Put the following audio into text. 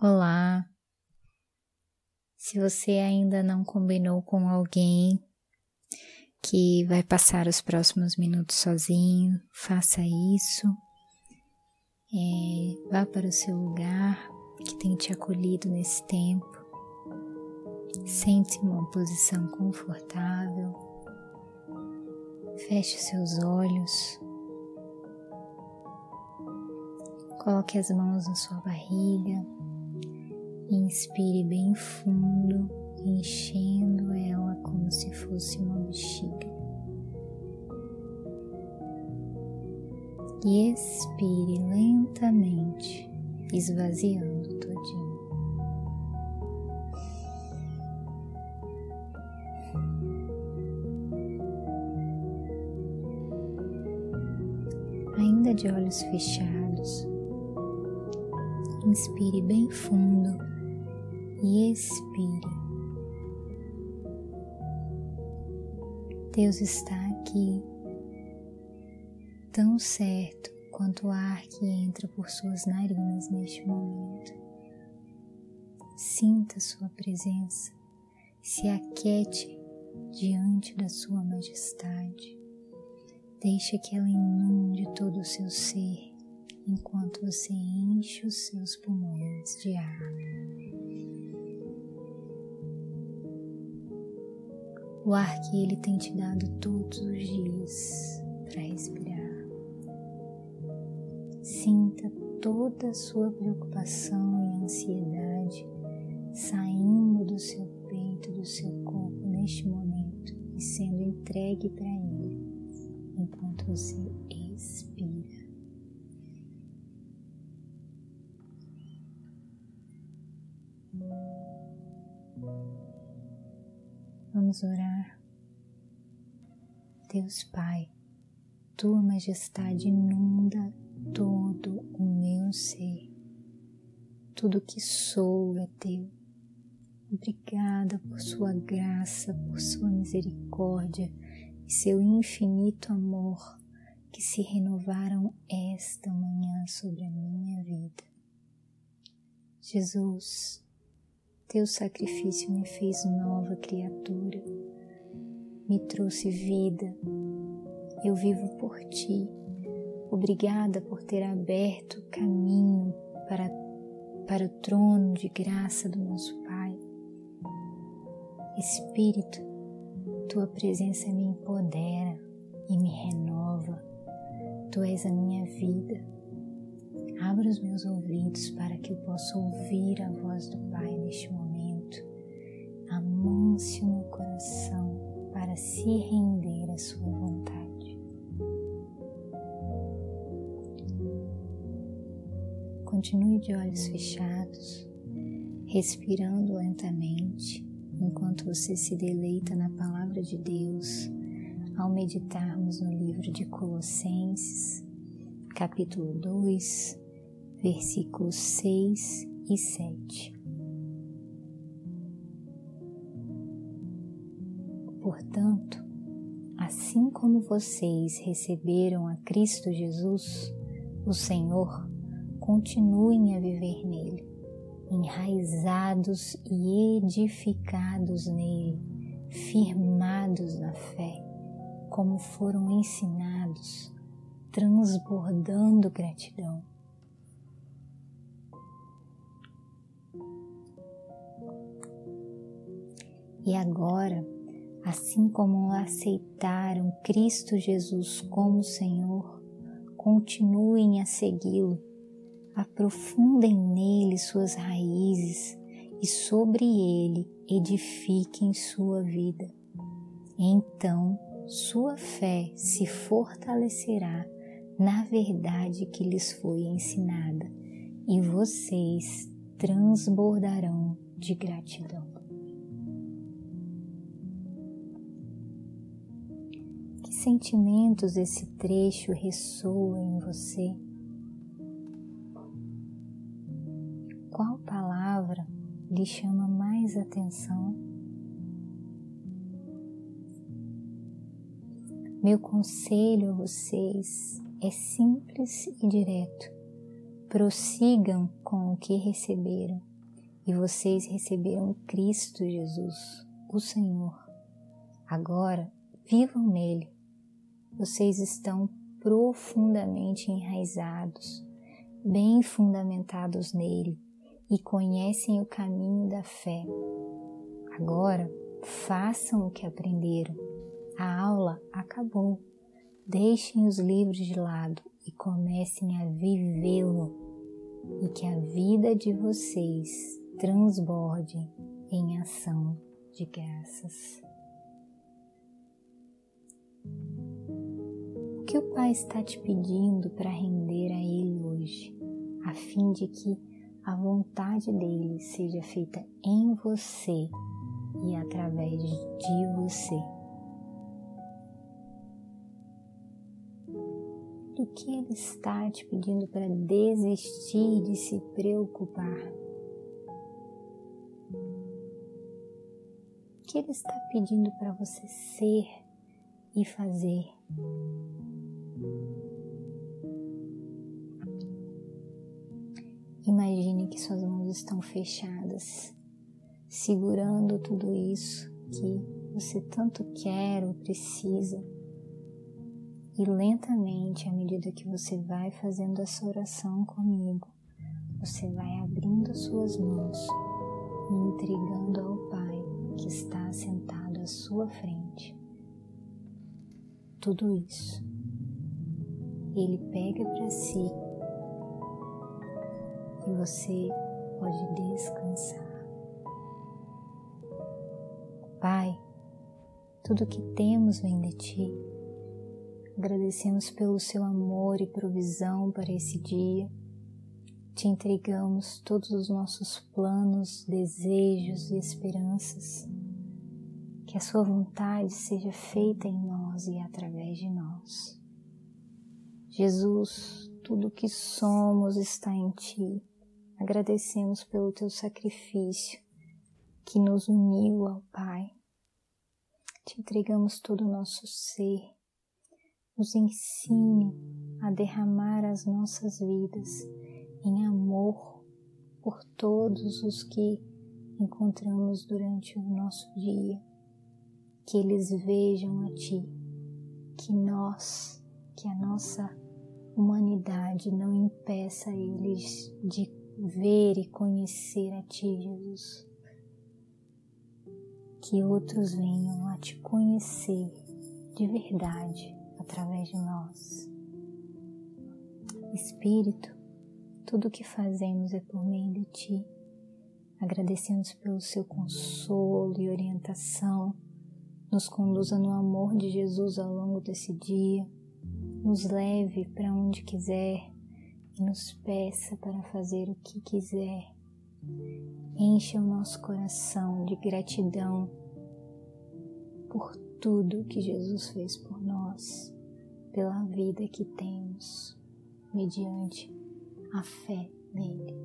Olá! Se você ainda não combinou com alguém que vai passar os próximos minutos sozinho, faça isso. É, vá para o seu lugar que tem te acolhido nesse tempo. Sente-se em uma posição confortável. Feche seus olhos. Coloque as mãos na sua barriga Inspire bem fundo, enchendo ela como se fosse uma bexiga. E expire lentamente, esvaziando todinho. Ainda de olhos fechados, inspire bem fundo e expire. Deus está aqui, tão certo quanto o ar que entra por suas narinas neste momento. Sinta Sua presença, se aquete diante da Sua majestade. Deixe que ela inunde todo o seu ser enquanto você enche os seus pulmões de ar. O ar que Ele tem te dado todos os dias para respirar. Sinta toda a sua preocupação e ansiedade saindo do seu peito, do seu corpo neste momento e sendo entregue para Ele enquanto você expira. Vamos orar. Deus Pai, Tua Majestade inunda todo o meu ser. Tudo que sou é Teu. Obrigada por Sua graça, por Sua misericórdia e Seu infinito amor que se renovaram esta manhã sobre a minha vida. Jesus, teu sacrifício me fez nova criatura, me trouxe vida. Eu vivo por ti. Obrigada por ter aberto caminho para, para o trono de graça do nosso Pai. Espírito, tua presença me empodera e me renova. Tu és a minha vida Abra os meus ouvidos para que eu possa ouvir a voz do Pai neste momento. Amance o meu coração para se render à Sua vontade. Continue de olhos fechados, respirando lentamente enquanto você se deleita na Palavra de Deus ao meditarmos no livro de Colossenses, capítulo 2, versículos 6 e 7. Portanto, assim como vocês receberam a Cristo Jesus, o Senhor, continuem a viver nele, enraizados e edificados nele, firmados na fé, como foram ensinados, transbordando gratidão E agora, assim como aceitaram Cristo Jesus como Senhor, continuem a segui-lo, aprofundem nele suas raízes e sobre ele edifiquem sua vida. Então, sua fé se fortalecerá na verdade que lhes foi ensinada e vocês transbordarão de gratidão. Sentimentos esse trecho ressoa em você? Qual palavra lhe chama mais atenção? Meu conselho a vocês é simples e direto. prossigam com o que receberam, e vocês receberam Cristo Jesus, o Senhor. Agora vivam nele. Vocês estão profundamente enraizados, bem fundamentados nele e conhecem o caminho da fé. Agora façam o que aprenderam. A aula acabou. Deixem os livros de lado e comecem a vivê-lo, e que a vida de vocês transborde em ação de graças. Que o Pai está te pedindo para render a Ele hoje, a fim de que a vontade dele seja feita em você e através de você? do que Ele está te pedindo para desistir de se preocupar. O que Ele está pedindo para você ser e fazer. Imagine que suas mãos estão fechadas, segurando tudo isso que você tanto quer ou precisa e lentamente, à medida que você vai fazendo essa oração comigo, você vai abrindo suas mãos e entregando ao Pai que está sentado à sua frente. Tudo isso. Ele pega para si e você pode descansar. Pai, tudo que temos vem de ti Agradecemos pelo seu amor e provisão para esse dia. Te entregamos todos os nossos planos, desejos e esperanças. Que a Sua vontade seja feita em nós e através de nós. Jesus, tudo que somos está em Ti. Agradecemos pelo Teu sacrifício que nos uniu ao Pai. Te entregamos todo o nosso ser nos ensine a derramar as nossas vidas em amor por todos os que encontramos durante o nosso dia, que eles vejam a Ti, que nós, que a nossa humanidade não impeça eles de ver e conhecer a Ti, Jesus. Que outros venham a Te conhecer de verdade através de nós. Espírito, tudo o que fazemos é por meio de Ti. Agradecemos pelo Seu consolo e orientação. Nos conduza no amor de Jesus ao longo desse dia. Nos leve para onde quiser e nos peça para fazer o que quiser. Encha o nosso coração de gratidão por tudo que Jesus fez por nós, pela vida que temos, mediante a fé nele.